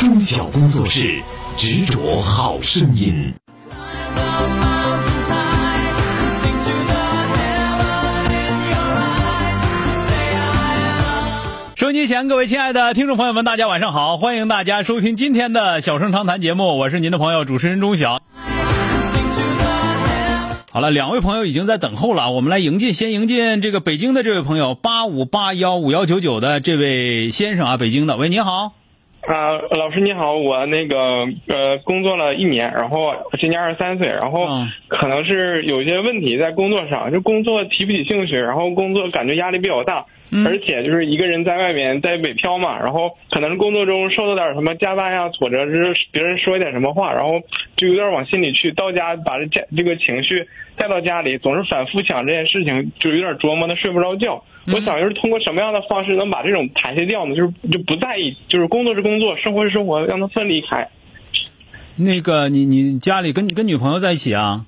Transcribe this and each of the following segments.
中小工作室执着好声音。收音机前各位亲爱的听众朋友们，大家晚上好！欢迎大家收听今天的小声长谈节目，我是您的朋友主持人钟晓。好了，两位朋友已经在等候了，我们来迎进，先迎进这个北京的这位朋友八五八幺五幺九九的这位先生啊，北京的，喂，你好。啊，老师你好，我那个呃工作了一年，然后今年二十三岁，然后可能是有一些问题在工作上，就工作提不起兴趣，然后工作感觉压力比较大。而且就是一个人在外面在北漂嘛，然后可能工作中受到点什么加班呀、挫折，就是别人说一点什么话，然后就有点往心里去。到家把这家这个情绪带到家里，总是反复想这件事情，就有点琢磨的睡不着觉。我想就是通过什么样的方式能把这种排泄掉呢？就是就不在意，就是工作是工作，生活是生活，让它分离开。那个你你家里跟跟女朋友在一起啊？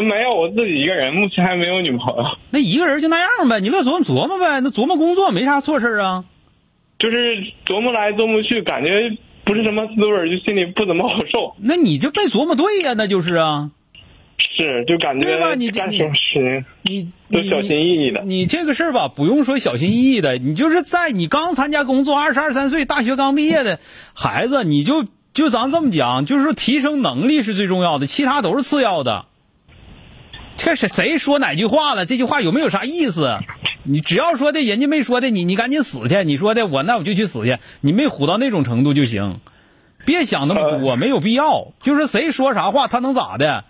没有，我自己一个人，目前还没有女朋友。那一个人就那样呗，你乐琢磨琢磨呗，那琢磨工作没啥错事啊。就是琢磨来琢磨去，感觉不是什么滋味，就心里不怎么好受。那你就没琢磨对呀，那就是啊。是，就感觉对吧？你干什么事你都小心翼翼的。你这个事儿吧，不用说小心翼翼的，你就是在你刚参加工作，二十二三岁，大学刚毕业的孩子，你就就咱这么讲，就是说提升能力是最重要的，其他都是次要的。这是谁说哪句话了？这句话有没有啥意思？你只要说的，人家没说的，你你赶紧死去。你说的我那我就去死去。你没虎到那种程度就行，别想那么多，没有必要。就是谁说啥话，他能咋的，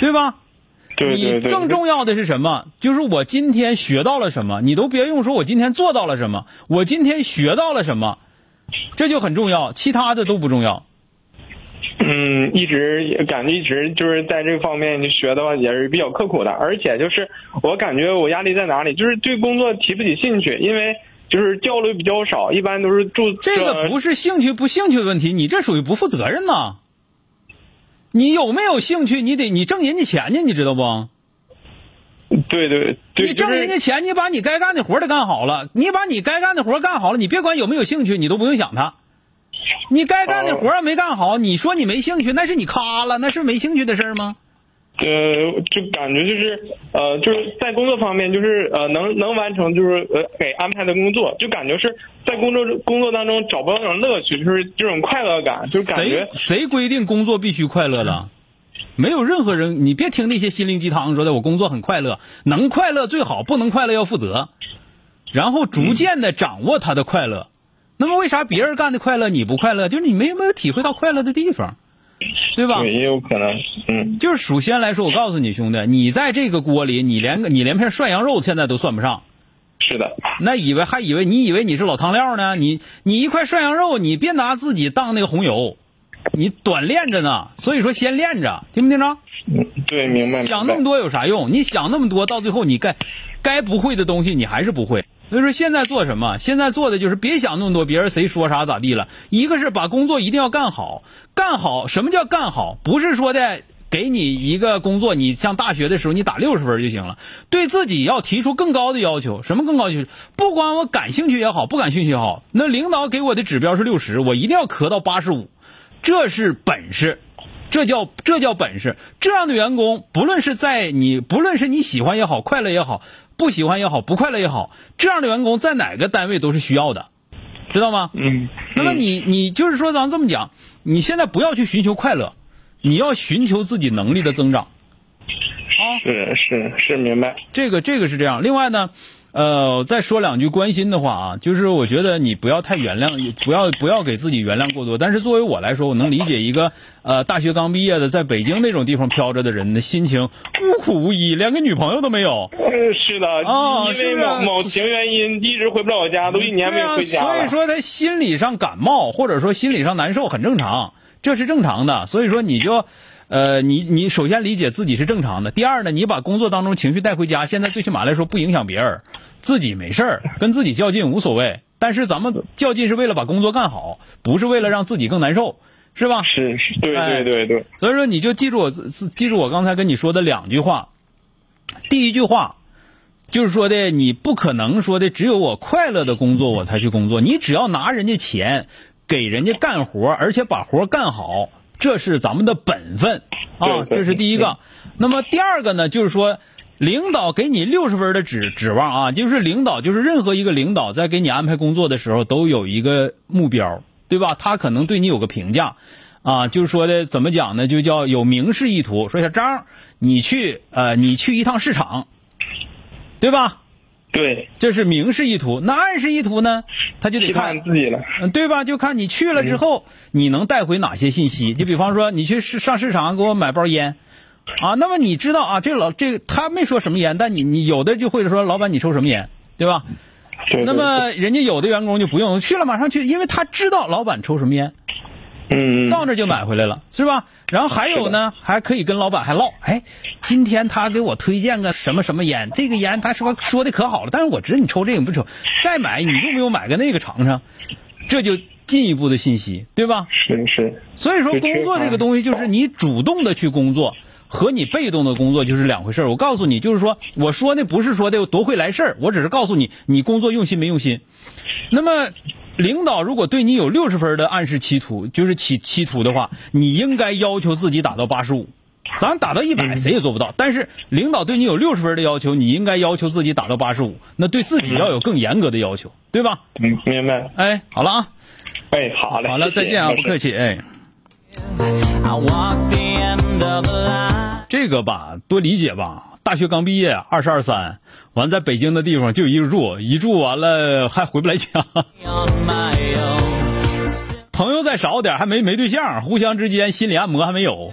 对吧？你更重要的是什么？就是我今天学到了什么，你都别用说我今天做到了什么，我今天学到了什么，这就很重要，其他的都不重要。嗯，一直感觉一直就是在这方面就学的话也是比较刻苦的，而且就是我感觉我压力在哪里，就是对工作提不起兴趣，因为就是交流比较少，一般都是住。这个不是兴趣不兴趣的问题，你这属于不负责任呐。你有没有兴趣？你得你挣人家钱去，你知道不？对对对，你挣人家钱，你把你该干的活得干好了，你把你该干的活干好了，你别管有没有兴趣，你都不用想他。你该干的活儿没干好，你说你没兴趣，那是你卡了，那是没兴趣的事儿吗？呃，就感觉就是呃，就是在工作方面，就是呃，能能完成就是呃给安排的工作，就感觉是在工作工作当中找不到那种乐趣，就是这种快乐感，就感觉谁谁规定工作必须快乐的？没有任何人，你别听那些心灵鸡汤说的，我工作很快乐，能快乐最好，不能快乐要负责，然后逐渐的掌握他的快乐。那么为啥别人干的快乐你不快乐？就是你没有没有体会到快乐的地方，对吧？也有可能，嗯。就是首先来说，我告诉你兄弟，你在这个锅里，你连个你连片涮羊肉现在都算不上。是的。那以为还以为你以为你是老汤料呢？你你一块涮羊肉，你别拿自己当那个红油，你短练着呢。所以说先练着，听没听着？嗯，对，明白。想那么多有啥用？你想那么多，到最后你该该不会的东西，你还是不会。所以说现在做什么？现在做的就是别想那么多，别人谁说啥咋地了。一个是把工作一定要干好，干好。什么叫干好？不是说的给你一个工作，你像大学的时候你打六十分就行了。对自己要提出更高的要求。什么更高要求？不管我感兴趣也好，不感兴趣也好，那领导给我的指标是六十，我一定要磕到八十五，这是本事，这叫这叫本事。这样的员工，不论是在你，不论是你喜欢也好，快乐也好。不喜欢也好，不快乐也好，这样的员工在哪个单位都是需要的，知道吗？嗯。那么你你就是说，咱这么讲，你现在不要去寻求快乐，你要寻求自己能力的增长。啊，是是是，明白。这个这个是这样。另外呢，呃，再说两句关心的话啊，就是我觉得你不要太原谅，不要不要给自己原谅过多。但是作为我来说，我能理解一个呃大学刚毕业的在北京那种地方飘着的人的心情，孤苦无依，连个女朋友都没有。嗯，是的，啊，因为某某情原因一直回不了家，都一年没回家了。所以说他心理上感冒，或者说心理上难受，很正常，这是正常的。所以说你就。呃，你你首先理解自己是正常的。第二呢，你把工作当中情绪带回家，现在最起码来说不影响别人，自己没事儿，跟自己较劲无所谓。但是咱们较劲是为了把工作干好，不是为了让自己更难受，是吧？是是，对对对对。所以说，你就记住我记住我刚才跟你说的两句话。第一句话就是说的，你不可能说的只有我快乐的工作我才去工作，你只要拿人家钱，给人家干活，而且把活干好。这是咱们的本分啊，这是第一个。那么第二个呢，就是说，领导给你六十分的指指望啊，就是领导，就是任何一个领导在给你安排工作的时候，都有一个目标，对吧？他可能对你有个评价啊，就是说的怎么讲呢？就叫有明示意图，说小张，你去呃，你去一趟市场，对吧？对，这是明示意图。那暗示意图呢？他就得看自己了，嗯，对吧？就看你去了之后，你能带回哪些信息？就比方说，你去市上市场给我买包烟，啊，那么你知道啊，这老这他没说什么烟，但你你有的就会说，老板你抽什么烟，对吧？那么人家有的员工就不用去了，马上去，因为他知道老板抽什么烟。嗯，到那就买回来了，是吧？然后还有呢，还可以跟老板还唠，哎，今天他给我推荐个什么什么烟，这个烟他说说的可好了，但是我知道你抽这个不抽，再买你用不用买个那个尝尝？这就进一步的信息，对吧？是是。所以说工作这个东西就是你主动的去工作和你被动的工作就是两回事我告诉你，就是说我说那不是说的多会来事儿，我只是告诉你你工作用心没用心。那么。领导如果对你有六十分的暗示企图，就是企企图的话，你应该要求自己打到八十五。咱打到一百，谁也做不到。但是领导对你有六十分的要求，你应该要求自己打到八十五。那对自己要有更严格的要求，对吧？嗯，明白。哎，好了啊。哎，好嘞。好了，再见啊，不客气。哎。这个吧，多理解吧。大学刚毕业，二十二三，完在北京的地方就一个住，一住完了还回不来家。朋友再少点，还没没对象，互相之间心理按摩还没有。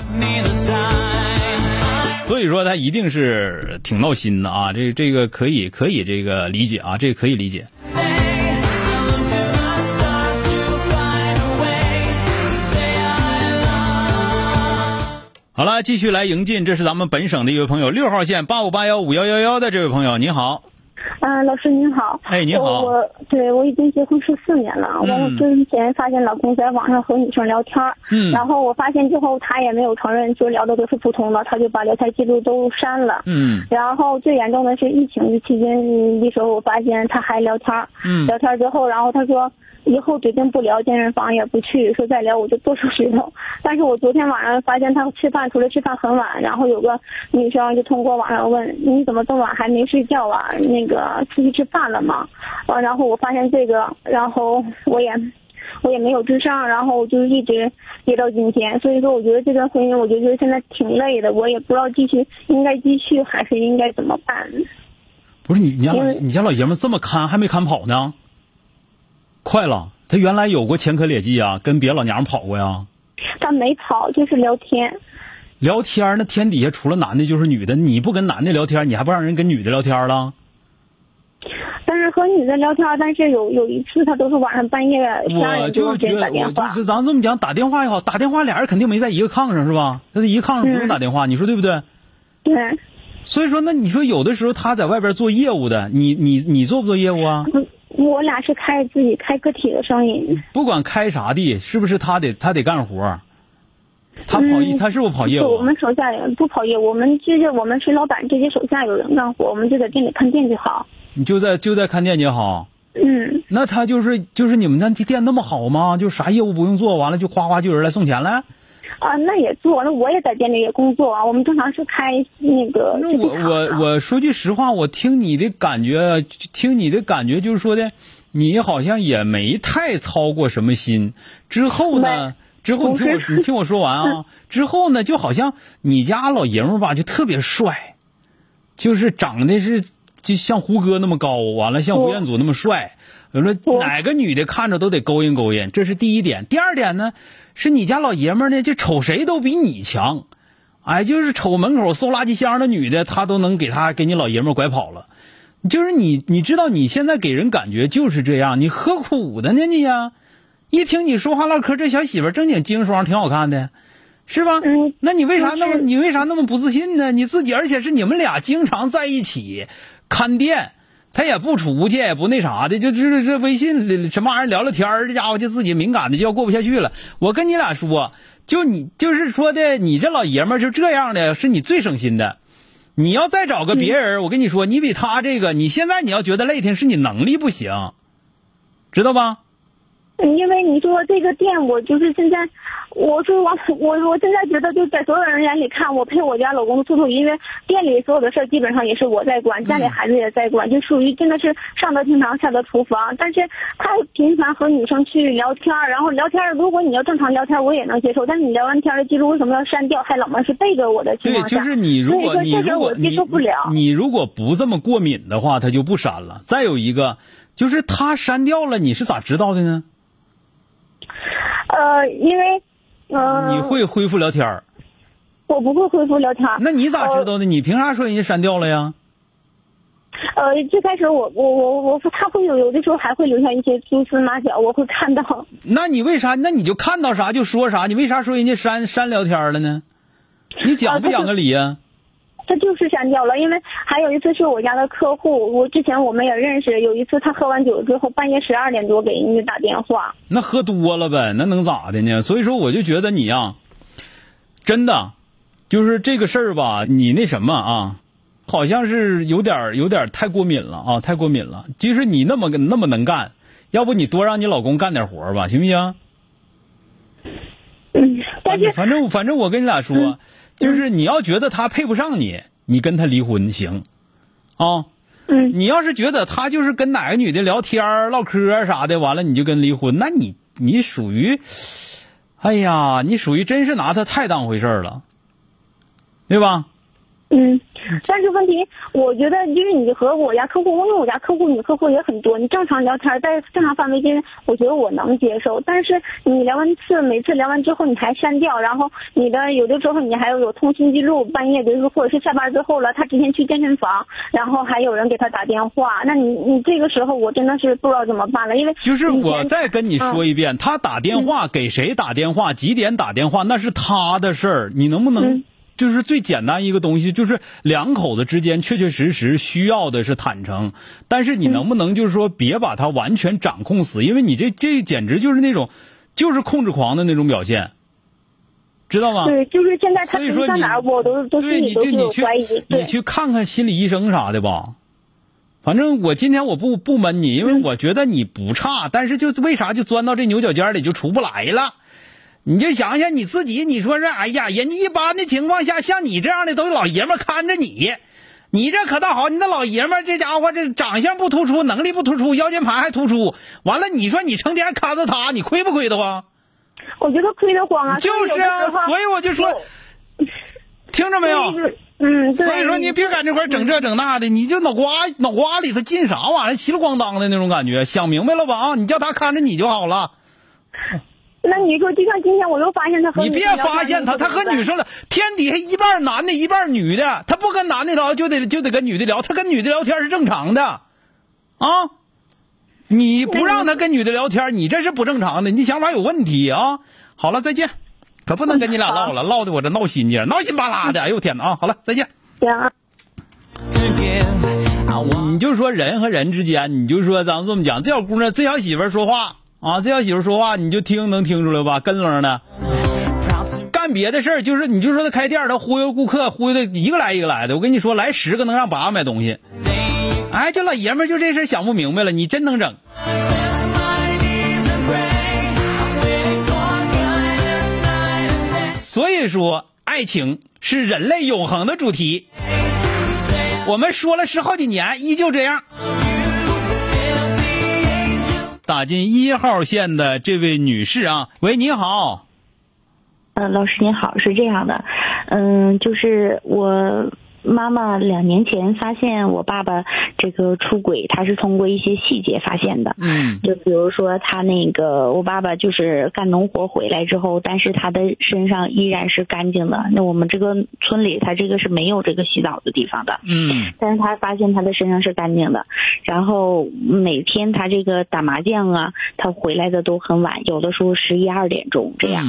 所以说他一定是挺闹心的啊，这这个可以可以这个理解啊，这个可以理解。好了，继续来迎进，这是咱们本省的一位朋友，六号线八五八幺五幺幺幺的这位朋友，你好。啊，老师您好。哎，你好。我对我已经结婚十四年了。我之前发现老公在网上和女生聊天嗯。然后我发现之后，他也没有承认，就聊的都是普通的，他就把聊天记录都删了。嗯。然后最严重的是疫情期间的时候，我发现他还聊天嗯。聊天之后，然后他说。以后决定不聊健身房，也不去。说再聊我就剁手指头。但是我昨天晚上发现他吃饭，除了吃饭很晚，然后有个女生就通过网上问你怎么这么晚还没睡觉啊？那个出去吃饭了嘛？呃，然后我发现这个，然后我也我也没有智商，然后就一直憋到今天。所以说，我觉得这段婚姻，我就觉得现在挺累的，我也不知道继续应该继续还是应该怎么办。不是你你家你家老爷们这么看还没看跑呢？快了，他原来有过前科劣迹啊，跟别老娘们跑过呀。他没跑，就是聊天。聊天那天底下除了男的就是女的，你不跟男的聊天，你还不让人跟女的聊天了？和女的聊天，但是有有一次他都是晚上半夜我就觉得，我就咱这么讲，打电话也好，打电话俩人肯定没在一个炕上是吧？他在一个炕上不用打电话，你说对不对？对。所以说，那你说有的时候他在外边做业务的，你你你做不做业务啊？我俩是开自己开个体的生意，不管开啥的，是不是他得他得干活？他跑业，他是不是跑业务？我们手下人不跑业务，我们就是我们是老板，这些手下有人干活，我们就在店里看店就好。你就在就在看店就好。嗯。那他就是就是你们那店那么好吗？就啥业务不用做，完了就哗哗就有人来送钱了。啊，那也做，那我也在店里也工作啊。我们正常是开那个。那我我我说句实话，我听你的感觉，听你的感觉就是说的，你好像也没太操过什么心。之后呢？之后你听我你听我说完啊。之后呢，就好像你家老爷们吧，就特别帅，就是长得是就像胡歌那么高，完了像吴彦祖那么帅。我说哪个女的看着都得勾引勾引，这是第一点。第二点呢，是你家老爷们呢，就瞅谁都比你强。哎，就是瞅门口收垃圾箱的女的，他都能给他给你老爷们拐跑了。就是你，你知道你现在给人感觉就是这样，你何苦的呢你呀？一听你说话唠嗑，这小媳妇正经精双，挺好看的，是吧？嗯。那你为啥那么你为啥那么不自信呢？你自己，而且是你们俩经常在一起看店，他也不出去，也不那啥的，就这这微信什么玩意儿聊聊天这家伙就自己敏感的就要过不下去了。我跟你俩说。就你就是说的，你这老爷们儿就这样的，是你最省心的。你要再找个别人，我跟你说，你比他这个，你现在你要觉得累挺，是你能力不行，知道吧？因为你说这个店，我就是现在。我说我我我现在觉得就在所有人眼里看我陪我家老公处处，因为店里所有的事基本上也是我在管，家里孩子也在管，就属于真的是上得厅堂下得厨房。但是他频繁和女生去聊天，然后聊天，如果你要正常聊天，我也能接受。但是你聊完天的记录为什么要删掉？还老么是背着我的情况下，对，就是你如果你如果接受不了，你如果不这么过敏的话，他就不删了。再有一个就是他删掉了，你是咋知道的呢？呃，因为呃。你会恢复聊天儿？我不会恢复聊天儿。那你咋知道的？你凭啥说人家删掉了呀？呃，最开始我我我我他会有有的时候还会留下一些蛛丝马脚，我会看到。那你为啥？那你就看到啥就说啥？你为啥说人家删删聊天了呢？你讲不讲个理呀？他就是删掉了，因为还有一次是我家的客户，我之前我们也认识。有一次他喝完酒之后，半夜十二点多给人家打电话。那喝多了呗，那能咋的呢？所以说我就觉得你呀，真的，就是这个事儿吧，你那什么啊，好像是有点有点太过敏了啊，太过敏了。即使你那么那么能干，要不你多让你老公干点活吧，行不行？嗯，但是反正反正我跟你俩说。就是。你要觉得他配不上你，你跟他离婚行，啊，嗯，你要是觉得他就是跟哪个女的聊天唠嗑啥的，完了你就跟离婚，那你你属于，哎呀，你属于真是拿他太当回事了，对吧？嗯。但是问题，我觉得就是你和我家客户，因为我家客户女客户也很多，你正常聊天在正常范围内，我觉得我能接受。但是你聊完次，每次聊完之后你还删掉，然后你的有的时候你还要有通讯记录，半夜的时候或者是下班之后了，他之前去健身房，然后还有人给他打电话，那你你这个时候我真的是不知道怎么办了，因为就是我再跟你说一遍，他打电话给谁打电话，几点打电话，那是他的事儿，你能不能？就是最简单一个东西，就是两口子之间确确实实需要的是坦诚，但是你能不能就是说别把它完全掌控死？因为你这这简直就是那种就是控制狂的那种表现，知道吗？对，就是现在他上哪我都都对你就你去你去看看心理医生啥的吧。反正我今天我不不闷你，因为我觉得你不差，但是就为啥就钻到这牛角尖里就出不来了？你就想想你自己，你说是，哎呀，人家一般的情况下，像你这样的都有老爷们看着你，你这可倒好，你那老爷们这家伙这长相不突出，能力不突出，腰间盘还突出，完了你说你成天看着他，你亏不亏得慌？我觉得亏得慌啊！就是啊，所以我就说，听着没有？嗯，所以说你别搁这块整这整那的，你就脑瓜脑瓜里头进啥玩意儿，稀里咣当的那种感觉，想明白了吧？啊，你叫他看着你就好了。那你说，就像今天我又发现他和你别发现他，他和女生了，天底下一半男的，一半女的，他不跟男的聊，就得就得跟女的聊，他跟女的聊天是正常的，啊，你不让他跟女的聊天，你这是不正常的，你想法有问题啊！好了，再见，可不能跟你俩唠了，唠的我这闹心劲，闹心巴拉的，哎呦天哪啊！好了，再见。行。你就说人和人之间，你就说咱们这么讲，这小姑娘，这小媳妇说话。啊，这小媳妇说话你就听能听出来吧？跟楞的，干别的事儿就是你就说他开店，他忽悠顾客，忽悠的一个来一个来的。我跟你说，来十个能让八个买东西。哎，这老爷们儿就这事想不明白了，你真能整。所以说，爱情是人类永恒的主题。我们说了十好几年，依旧这样。打进一号线的这位女士啊，喂，你好。嗯，老师您好，是这样的，嗯，就是我妈妈两年前发现我爸爸这个出轨，他是通过一些细节发现的。嗯，就比如说他那个我爸爸就是干农活回来之后，但是他的身上依然是干净的。那我们这个村里他这个是没有这个洗澡的地方的。嗯，但是他发现他的身上是干净的，然后每天他这个打麻将啊，他回来的都很晚，有的时候十一二点钟这样。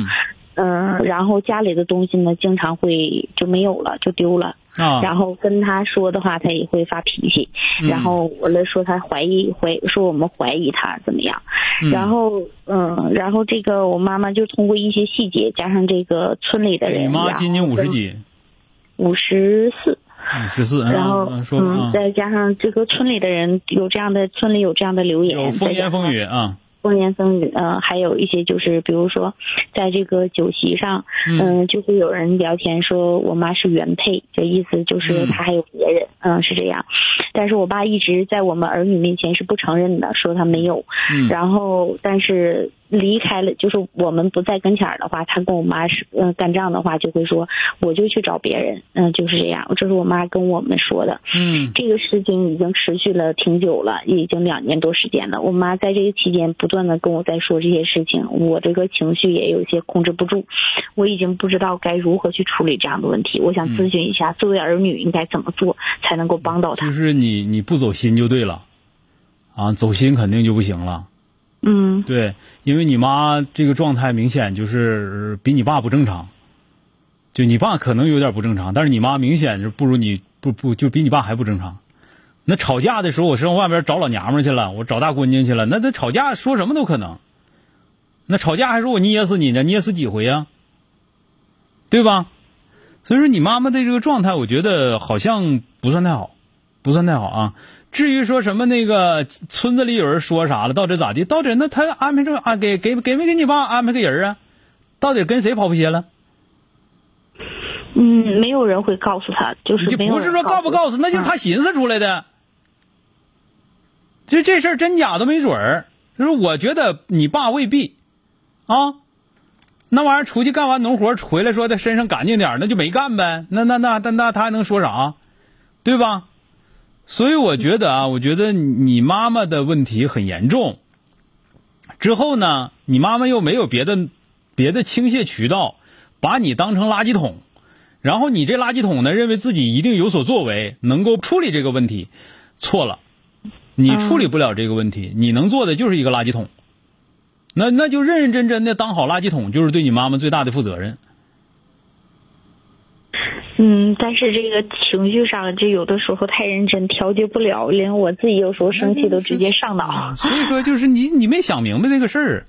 嗯，然后家里的东西呢，经常会就没有了，就丢了。啊，然后跟他说的话，他也会发脾气。然后我来说他怀疑怀说我们怀疑他怎么样。然后嗯，然后这个我妈妈就通过一些细节，加上这个村里的人，你妈今年五十几？五十四。五十四。然后嗯，再加上这个村里的人有这样的村里有这样的留言，有风言风语啊。风言风语，嗯，还有一些就是，比如说，在这个酒席上，嗯，就会有人聊天说我妈是原配，这意思就是她还有别人，嗯，是这样。但是我爸一直在我们儿女面前是不承认的，说他没有。嗯。然后，但是。离开了，就是我们不在跟前儿的话，他跟我妈是嗯干仗的话，就会说我就去找别人，嗯就是这样。这是我妈跟我们说的。嗯，这个事情已经持续了挺久了，已经两年多时间了。我妈在这个期间不断的跟我在说这些事情，我这个情绪也有些控制不住，我已经不知道该如何去处理这样的问题。我想咨询一下，作为儿女应该怎么做才能够帮到他？就是你你不走心就对了，啊，走心肯定就不行了。嗯，对，因为你妈这个状态明显就是比你爸不正常，就你爸可能有点不正常，但是你妈明显就不如你不不就比你爸还不正常。那吵架的时候，我上外边找老娘们去了，我找大姑娘去了，那那吵架说什么都可能。那吵架还说我捏死你呢，捏死几回呀？对吧？所以说你妈妈的这个状态，我觉得好像不算太好，不算太好啊。至于说什么那个村子里有人说啥了，到底咋地？到底那他安排这啊给给给没给你爸安排个人啊？到底跟谁跑不鞋了？嗯，没有人会告诉他，就是就不是说告不告诉，那就是他寻思出来的。就这事儿真假都没准儿。就是我觉得你爸未必啊，那玩意儿出去干完农活回来，说他身上干净点那就没干呗。那那那那那他还能说啥？对吧？所以我觉得啊，我觉得你妈妈的问题很严重。之后呢，你妈妈又没有别的别的倾泻渠道，把你当成垃圾桶，然后你这垃圾桶呢，认为自己一定有所作为，能够处理这个问题，错了，你处理不了这个问题，你能做的就是一个垃圾桶。那那就认认真真的当好垃圾桶，就是对你妈妈最大的负责任。嗯，但是这个情绪上，就有的时候太认真，调节不了，连我自己有时候生气都直接上脑。所以说，就是你你没想明白这个事儿，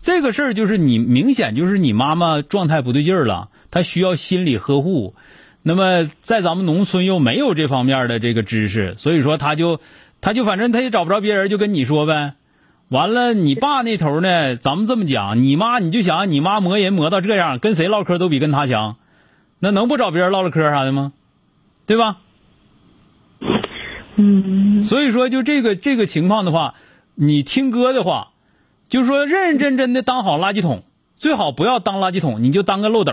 这个事儿就是你明显就是你妈妈状态不对劲儿了，她需要心理呵护。那么在咱们农村又没有这方面的这个知识，所以说他就他就反正他也找不着别人，就跟你说呗。完了，你爸那头呢？咱们这么讲，你妈你就想你妈磨人磨到这样，跟谁唠嗑都比跟他强。那能不找别人唠唠嗑啥的吗？对吧？嗯。所以说，就这个这个情况的话，你听哥的话，就是说认认真真的当好垃圾桶，最好不要当垃圾桶，你就当个漏斗。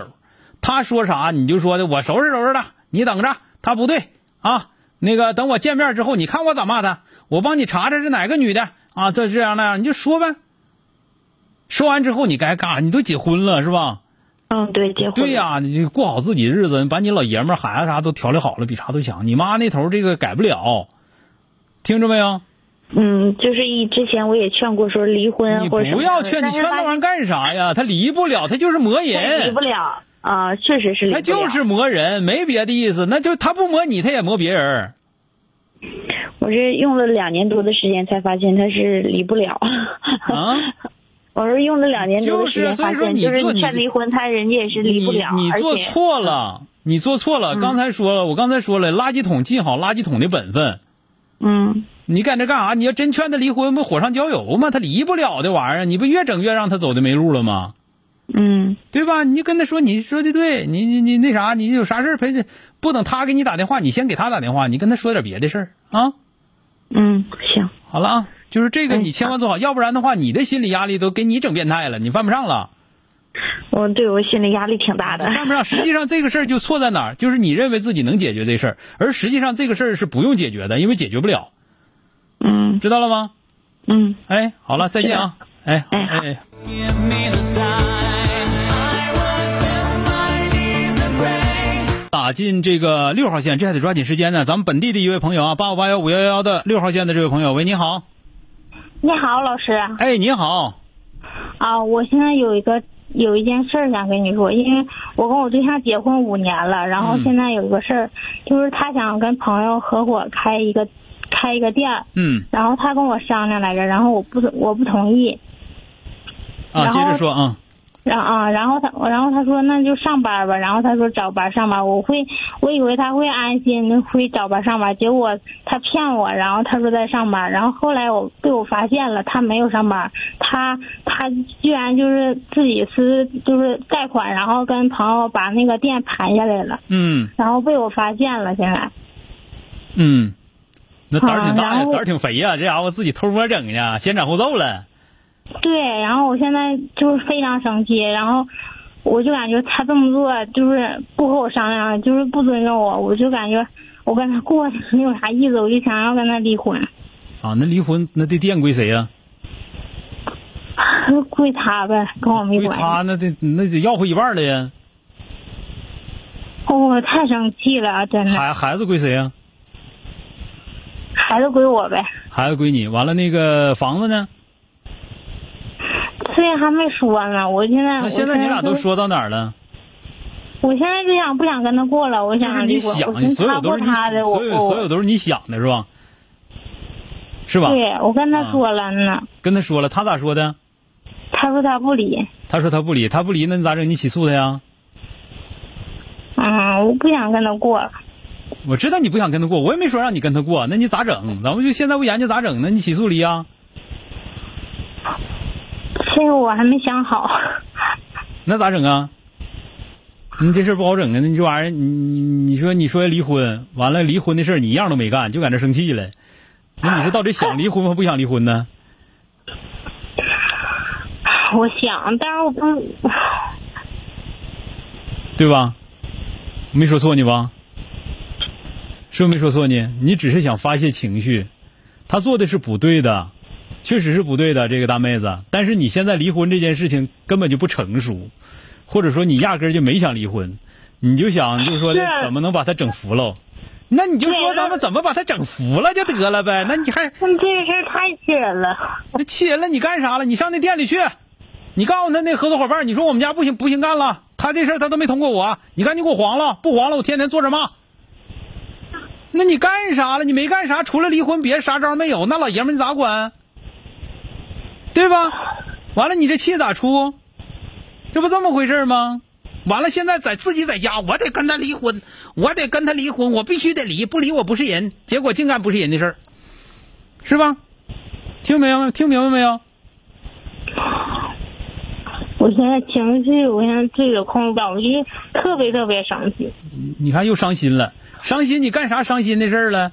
他说啥你就说的，我收拾收拾了，你等着，他不对啊。那个等我见面之后，你看我咋骂他，我帮你查查是哪个女的啊？这这样那样，你就说呗。说完之后，你该干啥？你都结婚了是吧？嗯，对，结婚对呀，你就过好自己日子，把你老爷们儿、孩子啥都调理好了，比啥都强。你妈那头这个改不了，听着没有？嗯，就是一之前我也劝过说离婚，你不要劝，你劝那玩意儿干啥呀？他离不了，他就是磨人。离不了啊，确实是。他就是磨人，没别的意思，那就他不磨你，他也磨别人。我这用了两年多的时间，才发现他是离不了。啊。我是用了两年多的时间发现，就是你劝离婚，他人家也是离不了。你做错了，你做错了。刚才说了，我刚才说了，垃圾桶尽好垃圾桶的本分。嗯。你搁这干啥？你要真劝他离婚，不火上浇油吗？他离不了的玩意儿，你不越整越让他走的没路了吗？嗯。对吧？你就跟他说，你说的对，你你你那啥，你有啥事陪着，不等他给你打电话，你先给他打电话，你跟他说点别的事儿啊。嗯，行。好了啊。就是这个，你千万做好，要不然的话，你的心理压力都给你整变态了，你犯不上了。我我对我心理压力挺大的。犯不上？实际上这个事儿就错在哪儿？就是你认为自己能解决这事儿，而实际上这个事儿是不用解决的，因为解决不了。嗯，知道了吗？嗯。哎，好了，再见啊！哎哎哎。打进这个六号线，这还得抓紧时间呢。咱们本地的一位朋友啊，八五八幺五幺幺的六号线的这位朋友，喂，你好。你好，老师。哎，你好。啊，我现在有一个有一件事想跟你说，因为我跟我对象结婚五年了，然后现在有一个事儿，就是他想跟朋友合伙开一个开一个店。嗯。然后他跟我商量来着，然后我不我不同意。啊，接着说啊。然啊，然后他，然后他说那就上班吧。然后他说找班上班，我会，我以为他会安心会找班上班，结果他骗我。然后他说在上班，然后后来我被我发现了，他没有上班，他他居然就是自己是就是贷款，然后跟朋友把那个店盘下来了。嗯。然后被我发现了，现在。嗯，那胆儿挺大呀，胆儿挺肥呀，这家伙自己偷摸整呢，先斩后奏了。对，然后我现在就是非常生气，然后我就感觉他这么做就是不和我商量，就是不尊重我，我就感觉我跟他过没有啥意思，我就想要跟他离婚。啊，那离婚那这店归谁呀？归他呗，跟我没关系。归他那得那得要回一半了呀。我太生气了，真的。孩孩子归谁呀？孩子归我呗。孩子归你，完了那个房子呢？这还没说呢，我现在那现在你俩都说到哪儿了？我现在就想不想跟他过了，我想你想，所有都是你所有所有都是你想的是吧？是吧？对，我跟他说了呢。跟他说了，他咋说的？他说他不离。他说他不离，他不离，那你咋整？你起诉他呀？嗯，我不想跟他过。我知道你不想跟他过，我也没说让你跟他过，那你咋整？咱们就现在不研究咋整呢？你起诉离啊？这个我还没想好，那咋整啊？你这事不好整啊！那你这玩意儿，你你说你说离婚，完了离婚的事你一样都没干，就搁那生气了。那你是到底想离婚还不想离婚呢？我想，但是我不，对吧？没说错你吧？是不是没说错你？你只是想发泄情绪，他做的是不对的。确实是不对的，这个大妹子。但是你现在离婚这件事情根本就不成熟，或者说你压根就没想离婚，你就想就是说怎么能把他整服了？那你就说咱们怎么把他整服了就得了呗？那你还那这事太气人了。那气人了，你干啥了？你上那店里去，你告诉他那合作伙伴，你说我们家不行不行干了，他这事他都没通过我，你赶紧给我黄了，不黄了我天天坐着骂。那你干啥了？你没干啥，除了离婚别啥招没有。那老爷们你咋管？对吧？完了，你这气咋出？这不这么回事吗？完了，现在在自己在家，我得跟他离婚，我得跟他离婚，我必须得离，不离我不是人。结果净干不是人的事儿，是吧？听明白？听明白没有？我现在情绪，我现在自己控制不了，我就特别特别伤心。你看又伤心了，伤心你干啥伤心的事儿了？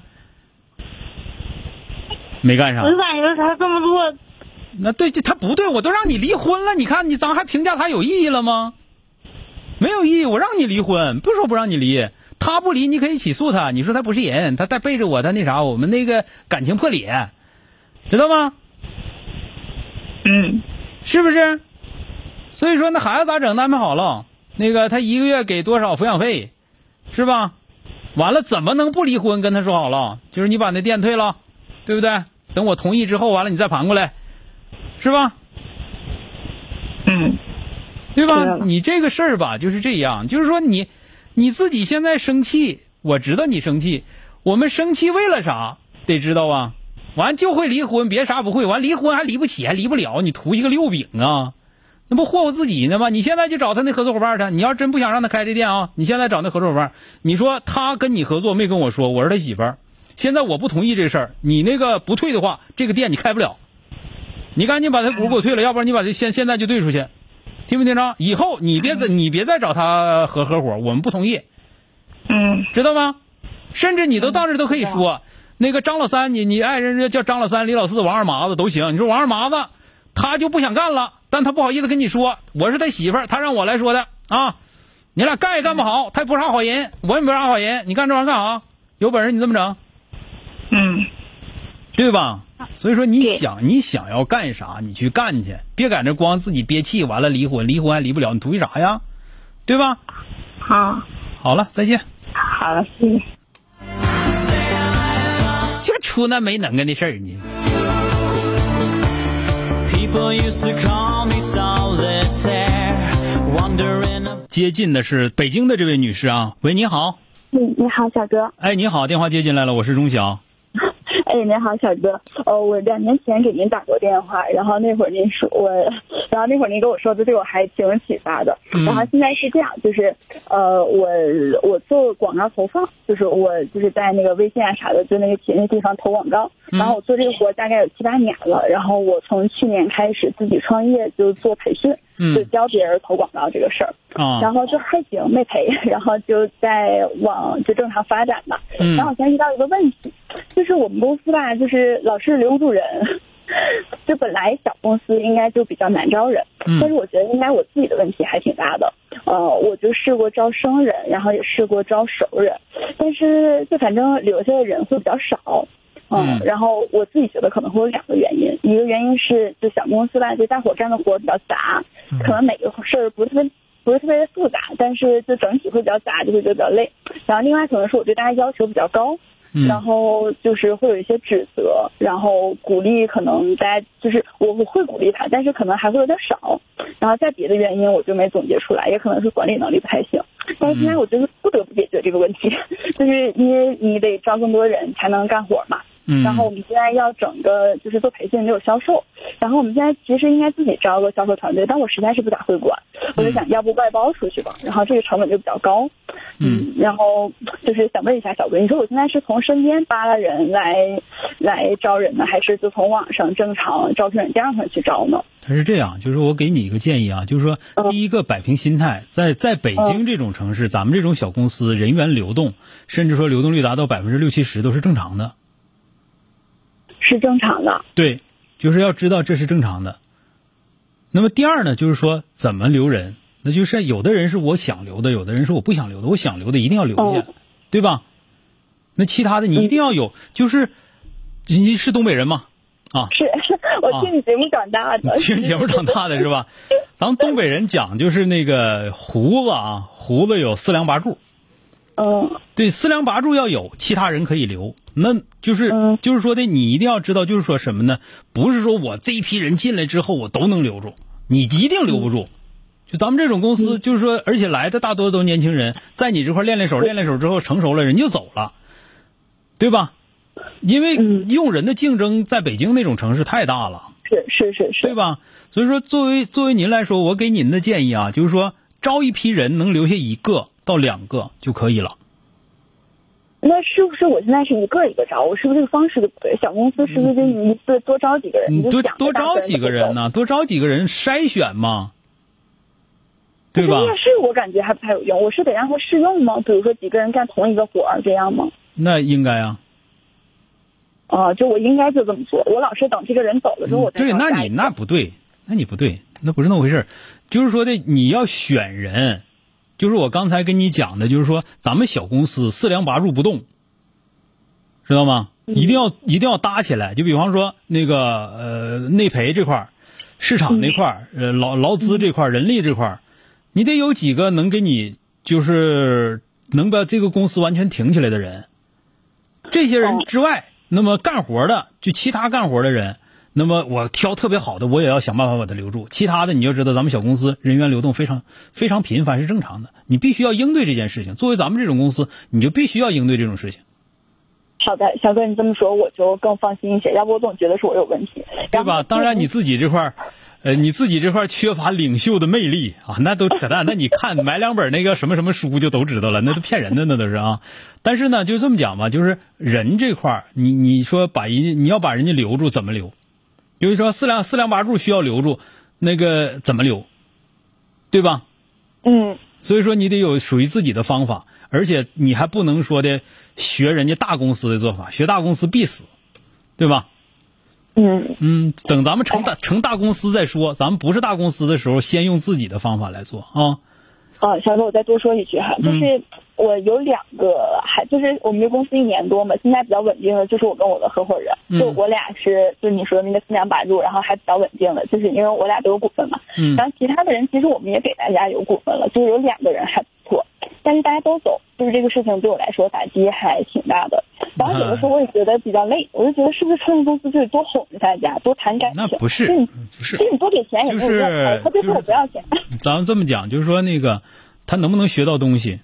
没干啥。我就感觉他这么做。那对，这他不对，我都让你离婚了，你看你咱还评价他有意义了吗？没有意义，我让你离婚，不说不让你离，他不离，你可以起诉他，你说他不是人，他带背着我，他那啥，我们那个感情破裂，知道吗？嗯，是不是？所以说那孩子咋整？安排好了，那个他一个月给多少抚养费，是吧？完了怎么能不离婚？跟他说好了，就是你把那店退了，对不对？等我同意之后，完了你再盘过来。是吧？嗯，对吧？你这个事儿吧，就是这样，就是说你你自己现在生气，我知道你生气，我们生气为了啥？得知道啊。完就会离婚，别啥不会。完离婚还离不起，还离不了，你图一个六饼啊？那不霍霍自己呢吗？你现在就找他那合作伙伴去。你要真不想让他开这店啊，你现在找那合作伙伴，你说他跟你合作没跟我说，我是他媳妇儿，现在我不同意这事儿，你那个不退的话，这个店你开不了。你赶紧把他股给我退了，要不然你把这现现在就兑出去，听没听着？以后你别再你别再找他合合伙，我们不同意。嗯，知道吗？甚至你都到这都可以说，那个张老三，你你爱人叫张老三、李老四、王二麻子都行。你说王二麻子他就不想干了，但他不好意思跟你说，我是他媳妇儿，他让我来说的啊。你俩干也干不好，他也不是啥好人，我也没啥好人，你干这玩意儿干啥？有本事你这么整，嗯，对吧？所以说你想你想要干啥，你去干去，别在那光自己憋气，完了离婚，离婚还离不了，你图啥呀？对吧？好，好了，再见。好了，谢谢。就出那没能耐的事儿呢。接近的是北京的这位女士啊，喂，你好。嗯，你好，小哥。哎，你好，电话接进来了，我是钟晓。哎，您好，小哥。呃，我两年前给您打过电话，然后那会儿您说我，然后那会儿您跟我说的对我还挺有启发的。然后现在是这样，就是呃，我我做广告投放，就是我就是在那个微信啊啥的，就那个那地方投广告。然后我做这个活大概有七八年了。然后我从去年开始自己创业，就做培训，就教别人投广告这个事儿。啊。然后就还行，没赔，然后就在往就正常发展吧。嗯。然后我现在遇到一个问题，就是我们公司吧，就是老是留不住人。就本来小公司应该就比较难招人，但是我觉得应该我自己的问题还挺大的。呃，我就试过招生人，然后也试过招熟人，但是就反正留下的人会比较少。嗯，然后我自己觉得可能会有两个原因，一个原因是就小公司吧，就大伙干的活比较杂，可能每个事儿不是特别不是特别的复杂，但是就整体会比较杂，就会觉得比较累。然后另外可能是我对大家要求比较高。然后就是会有一些指责，然后鼓励可能大家就是我我会鼓励他，但是可能还会有点少。然后再别的原因我就没总结出来，也可能是管理能力不太行。但是现在我就是不得不解决这个问题，就是因为你得招更多人才能干活嘛。嗯。然后我们现在要整个就是做培训没有销售，然后我们现在其实应该自己招个销售团队，但我实在是不咋会管，我就想要不外包出去吧，然后这个成本就比较高。嗯，然后就是想问一下小哥，你说我现在是从身边扒拉人来来招人呢，还是就从网上正常招聘软件上去招呢？他是这样，就是我给你一个建议啊，就是说第一个摆平心态，在在北京这种城市，咱们这种小公司人员流动，甚至说流动率达到百分之六七十都是正常的，是正常的。对，就是要知道这是正常的。那么第二呢，就是说怎么留人。那就是有的人是我想留的，有的人是我不想留的。我想留的一定要留下，对吧？那其他的你一定要有，就是你是东北人吗？啊，是 我听你节目长大的，听节目长大的是吧？咱们东北人讲就是那个胡子啊，胡子有四梁八柱。嗯，对，四梁八柱要有，其他人可以留。那就是就是说的，你一定要知道，就是说什么呢？不是说我这一批人进来之后我都能留住，你一定留不住。就咱们这种公司，就是说，而且来的大多都年轻人，在你这块练练手，练练手之后成熟了，人就走了，对吧？因为用人的竞争在北京那种城市太大了，是是是是，对吧？所以说，作为作为您来说，我给您的建议啊，就是说，招一批人能留下一个到两个就可以了。那是不是我现在是一个一个招？我是不是这个方式就不对？小公司是不是就一次多招几个人？你多多招几个人呢？多招几个人筛选嘛。对吧？面试我感觉还不太有用，我是得让他试用吗？比如说几个人干同一个活儿这样吗？那应该啊。啊，就我应该就这么做。我老是等这个人走了之后，我再。对，那你那不对，那你不对，那不是那么回事就是说的，你要选人，就是我刚才跟你讲的，就是说咱们小公司四梁八柱不动，知道吗？一定要一定要搭起来。就比方说那个呃内培这块儿市场那块儿呃劳劳资这块儿人力这块儿你得有几个能给你，就是能把这个公司完全挺起来的人。这些人之外，那么干活的，就其他干活的人，那么我挑特别好的，我也要想办法把他留住。其他的，你就知道咱们小公司人员流动非常非常频繁是正常的，你必须要应对这件事情。作为咱们这种公司，你就必须要应对这种事情。好的，小哥，你这么说我就更放心一些。要不我总觉得是我有问题，对吧？当然你自己这块儿。呃，你自己这块缺乏领袖的魅力啊，那都扯淡。那你看买两本那个什么什么书就都知道了，那都骗人的，那都是啊。但是呢，就这么讲吧，就是人这块你你说把人你要把人家留住，怎么留？比如说四两四两八柱需要留住，那个怎么留？对吧？嗯。所以说你得有属于自己的方法，而且你还不能说的学人家大公司的做法，学大公司必死，对吧？嗯嗯，等咱们成大成大公司再说，咱们不是大公司的时候，先用自己的方法来做啊。啊，小哥，我再多说一句哈，就是我有两个还就是我们这公司一年多嘛，现在比较稳定的就是我跟我的合伙人，就我俩是就你说的那个四两把入，然后还比较稳定的，就是因为我俩都有股份嘛。嗯。然后其他的人其实我们也给大家有股份了，就是有两个人还不错，但是大家都走，就是这个事情对我来说打击还挺大的。然后有的时候我也觉得比较累，我就觉得是不是创业公司就得多哄着大家，多谈感情？那不是，不是，就是你多给钱也没有用，他就说我不要钱。咱们这么讲，就是说那个。他能不能学到东西？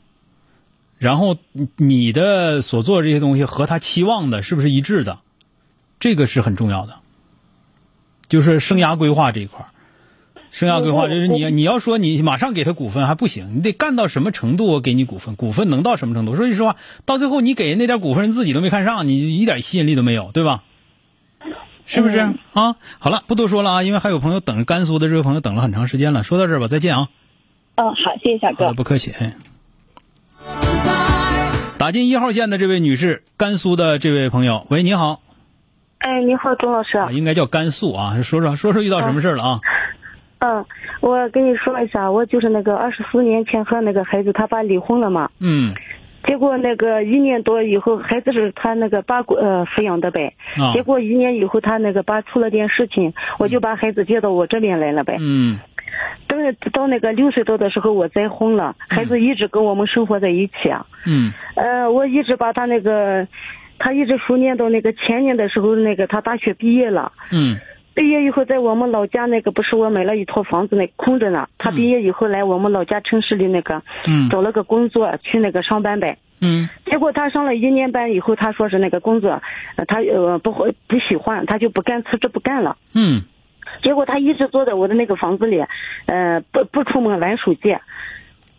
然后你的所做的这些东西和他期望的是不是一致的？这个是很重要的。就是生涯规划这一块生涯规划就是你你要说你马上给他股份还不行，你得干到什么程度我给你股份？股份能到什么程度？说句实话，到最后你给人那点股份，人自己都没看上，你一点吸引力都没有，对吧？是不是啊？好了，不多说了啊，因为还有朋友等着甘肃的这位朋友等了很长时间了。说到这儿吧，再见啊。嗯，好，谢谢小哥。不客气。打进一号线的这位女士，甘肃的这位朋友，喂，你好。哎，你好，钟老师。应该叫甘肃啊，说说说说遇到什么事了啊？嗯，我跟你说一下，我就是那个二十四年前和那个孩子他爸离婚了嘛。嗯。结果那个一年多以后，孩子是他那个爸呃抚养的呗。啊。结果一年以后，他那个爸出了点事情，我就把孩子接到我这边来了呗。嗯。等到那个六岁多的时候，我再婚了，孩子一直跟我们生活在一起啊。嗯。呃，我一直把他那个，他一直熟念到那个前年的时候，那个他大学毕业了。嗯。毕业以后，在我们老家那个不是我买了一套房子，那空着呢。他毕业以后来我们老家城市里那个，嗯，找了个工作去那个上班呗。嗯。结果他上了一年班以后，他说是那个工作，他呃不会不喜欢，他就不干辞职不干了。嗯。结果他一直坐在我的那个房子里，呃，不不出门玩手机，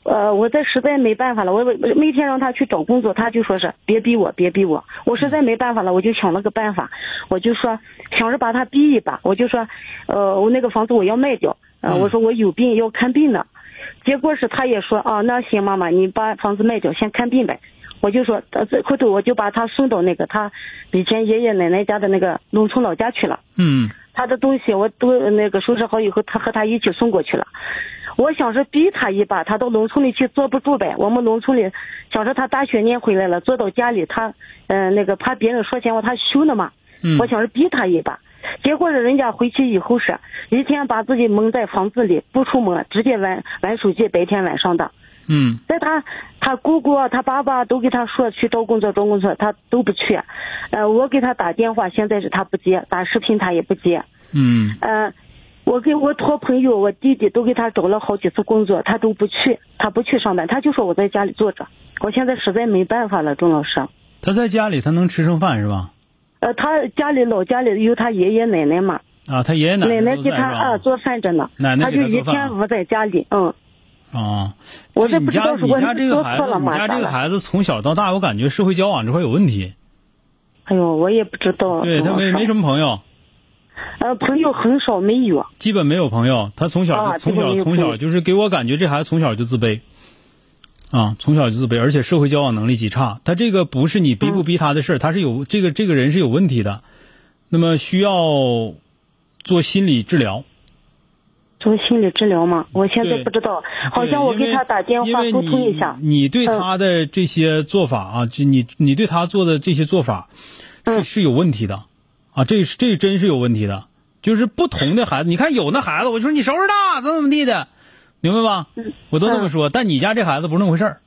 呃，我这实在没办法了，我每天让他去找工作，他就说是别逼我，别逼我，我实在没办法了，我就想了个办法，我就说想着把他逼一把，我就说，呃，我那个房子我要卖掉，呃，我说我有病要看病呢，结果是他也说，啊，那行妈妈，你把房子卖掉先看病呗，我就说，呃，后头我就把他送到那个他以前爷爷奶奶家的那个农村老家去了，嗯。他的东西我都那个收拾好以后，他和他一起送过去了。我想着逼他一把，他到农村里去坐不住呗。我们农村里想着他大学念回来了，坐到家里他嗯那个怕别人说闲话，他羞呢嘛。嗯我想着逼他一把，结果是人家回去以后是一天把自己蒙在房子里不出门，直接玩玩手机，白天晚上的。嗯，在他他姑姑他爸爸都给他说去找工作找工作，他都不去。呃，我给他打电话，现在是他不接，打视频他也不接。嗯。呃，我给我托朋友，我弟弟都给他找了好几次工作，他都不去，他不去上班，他就说我在家里坐着。我现在实在没办法了，钟老师。他在家里他能吃上饭是吧？呃，他家里老家里有他爷爷奶奶嘛。啊，他爷爷奶奶奶奶给他啊做饭着呢。奶奶他就一天不在家里，嗯。啊，我这不知道你家这个孩子，你家这个孩子从小到大，我感觉社会交往这块有问题。哎呦，我也不知道。对他没没什么朋友。呃，朋友很少，没有。基本没有朋友，他从小从小从小就是给我感觉这孩子从小就自卑。啊，从小就自卑，而且社会交往能力极差。他这个不是你逼不逼他的事儿，他是有这个这个人是有问题的，那么需要做心理治疗。做心理治疗吗？我现在不知道，好像我给他打电话沟通一下。你对他的这些做法啊，就你你对他做的这些做法，是是有问题的，啊，这是这真是有问题的。就是不同的孩子，你看有那孩子，我就说你收拾他，怎么怎么地的，明白吧？我都这么说。但你家这孩子不是那么回事儿，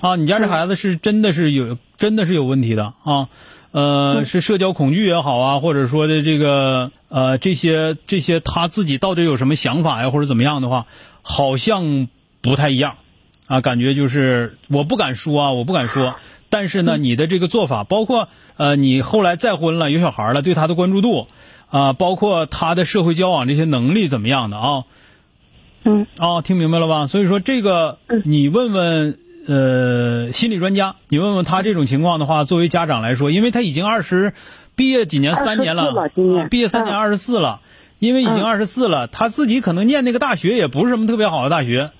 啊，你家这孩子是真的是有真的是有问题的啊。呃，是社交恐惧也好啊，或者说的这个呃这些这些他自己到底有什么想法呀，或者怎么样的话，好像不太一样，啊，感觉就是我不敢说啊，我不敢说。但是呢，你的这个做法，包括呃你后来再婚了，有小孩了，对他的关注度啊，包括他的社会交往这些能力怎么样的啊？嗯。啊，听明白了吧？所以说这个，你问问。呃，心理专家，你问问他这种情况的话，作为家长来说，因为他已经二十，毕业几年三年了，毕业三年二十四了，因为已经二十四了，他自己可能念那个大学也不是什么特别好的大学。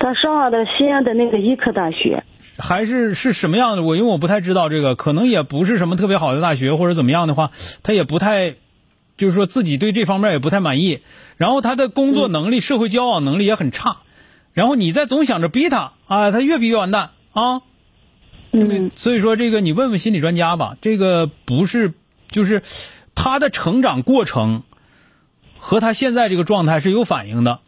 他上的西安的那个医科大学。还是是什么样的？我因为我不太知道这个，可能也不是什么特别好的大学或者怎么样的话，他也不太，就是说自己对这方面也不太满意。然后他的工作能力、社会交往能力也很差。然后你再总想着逼他啊，他越逼越完蛋啊。嗯，所以说这个你问问心理专家吧，这个不是就是他的成长过程和他现在这个状态是有反应的。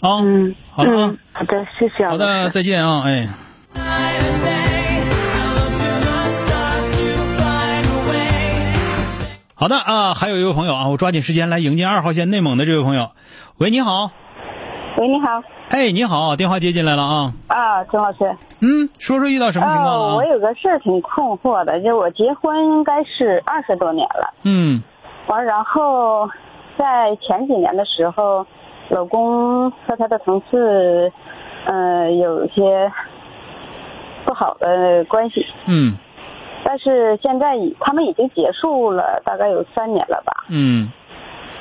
啊，嗯，好了啊，好的，谢谢。好的，再见啊，哎。好的啊，还有一位朋友啊，我抓紧时间来迎接二号线内蒙的这位朋友。喂，你好。喂，你好。哎，你好，电话接进来了啊。啊，陈老师。嗯，说说遇到什么情况了、我有个事儿挺困惑的，就我结婚应该是二十多年了。嗯。完，然后在前几年的时候。老公和他的同事，嗯，有一些不好的关系。嗯。但是现在已他们已经结束了，大概有三年了吧。嗯。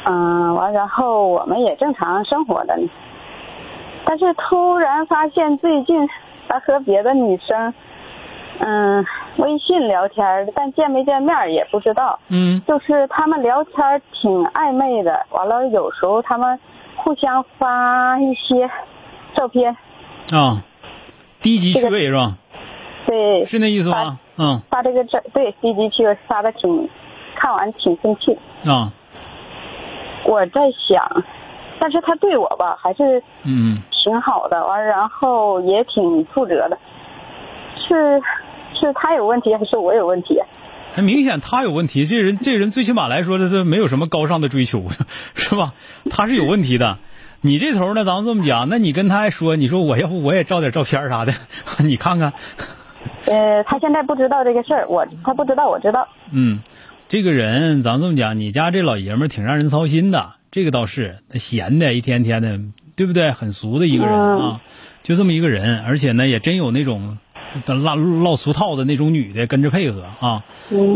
嗯，完然后我们也正常生活的，但是突然发现最近他和别的女生，嗯，微信聊天，但见没见面也不知道。嗯。就是他们聊天挺暧昧的，完了有时候他们。互相发一些照片啊，低级趣味是吧？对，是那意思吗？嗯，发这个照对低级趣味发的挺，看完挺生气啊。我在想，但是他对我吧还是嗯挺好的，完然后也挺负责的，是是他有问题还是我有问题？那明显他有问题，这人这人最起码来说，这是没有什么高尚的追求，是吧？他是有问题的。你这头呢，咱们这么讲，那你跟他还说，你说我要不我也照点照片啥的，你看看。呃，他现在不知道这个事儿，我他不知道，我知道。嗯，这个人咱们这么讲，你家这老爷们儿挺让人操心的，这个倒是，他闲的，一天天的，对不对？很俗的一个人啊，就这么一个人，而且呢，也真有那种。唠唠俗套的那种女的跟着配合啊，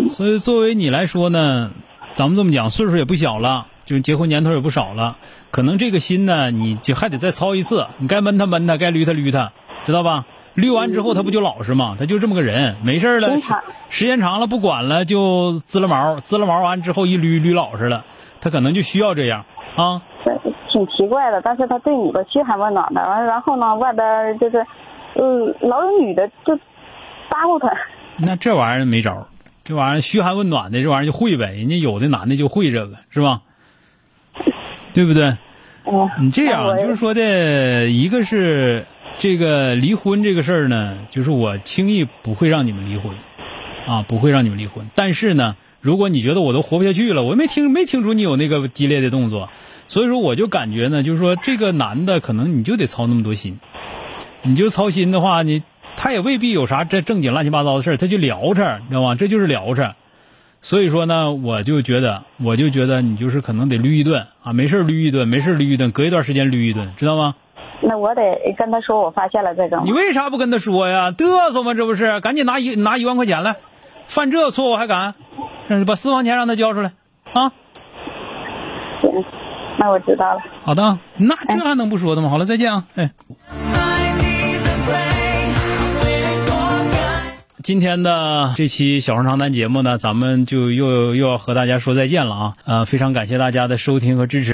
所以作为你来说呢，咱们这么讲，岁数也不小了，就是结婚年头也不少了，可能这个心呢，你就还得再操一次，你该闷他闷他，该捋他捋他，知道吧？捋完之后他不就老实吗？他就这么个人，没事了，时间长了不管了就滋了毛，滋了毛完之后一捋捋老实了，他可能就需要这样啊。挺奇怪的，但是他对你的嘘寒问暖的，完然后呢，外边就是。嗯，老有女的就搭咕他。那这玩意儿没招这玩意儿嘘寒问暖的，这玩意儿就会呗。人家有的男的就会这个，是吧？对不对？嗯。你这样就是说的，一个是这个离婚这个事儿呢，就是我轻易不会让你们离婚，啊，不会让你们离婚。但是呢，如果你觉得我都活不下去了，我没听没听出你有那个激烈的动作，所以说我就感觉呢，就是说这个男的可能你就得操那么多心。你就操心的话，你他也未必有啥这正经乱七八糟的事，他就聊着，你知道吗？这就是聊着。所以说呢，我就觉得，我就觉得你就是可能得捋一顿啊，没事捋一顿，没事捋一顿，隔一段时间捋一顿，知道吗？那我得跟他说，我发现了这个。你为啥不跟他说呀？嘚瑟吗？这不是？赶紧拿一拿一万块钱来，犯这错误还敢？把私房钱让他交出来啊！行，那我知道了。好的，那这还能不说的吗？好了，再见啊！哎。今天的这期小声长谈节目呢，咱们就又又要和大家说再见了啊！呃，非常感谢大家的收听和支持。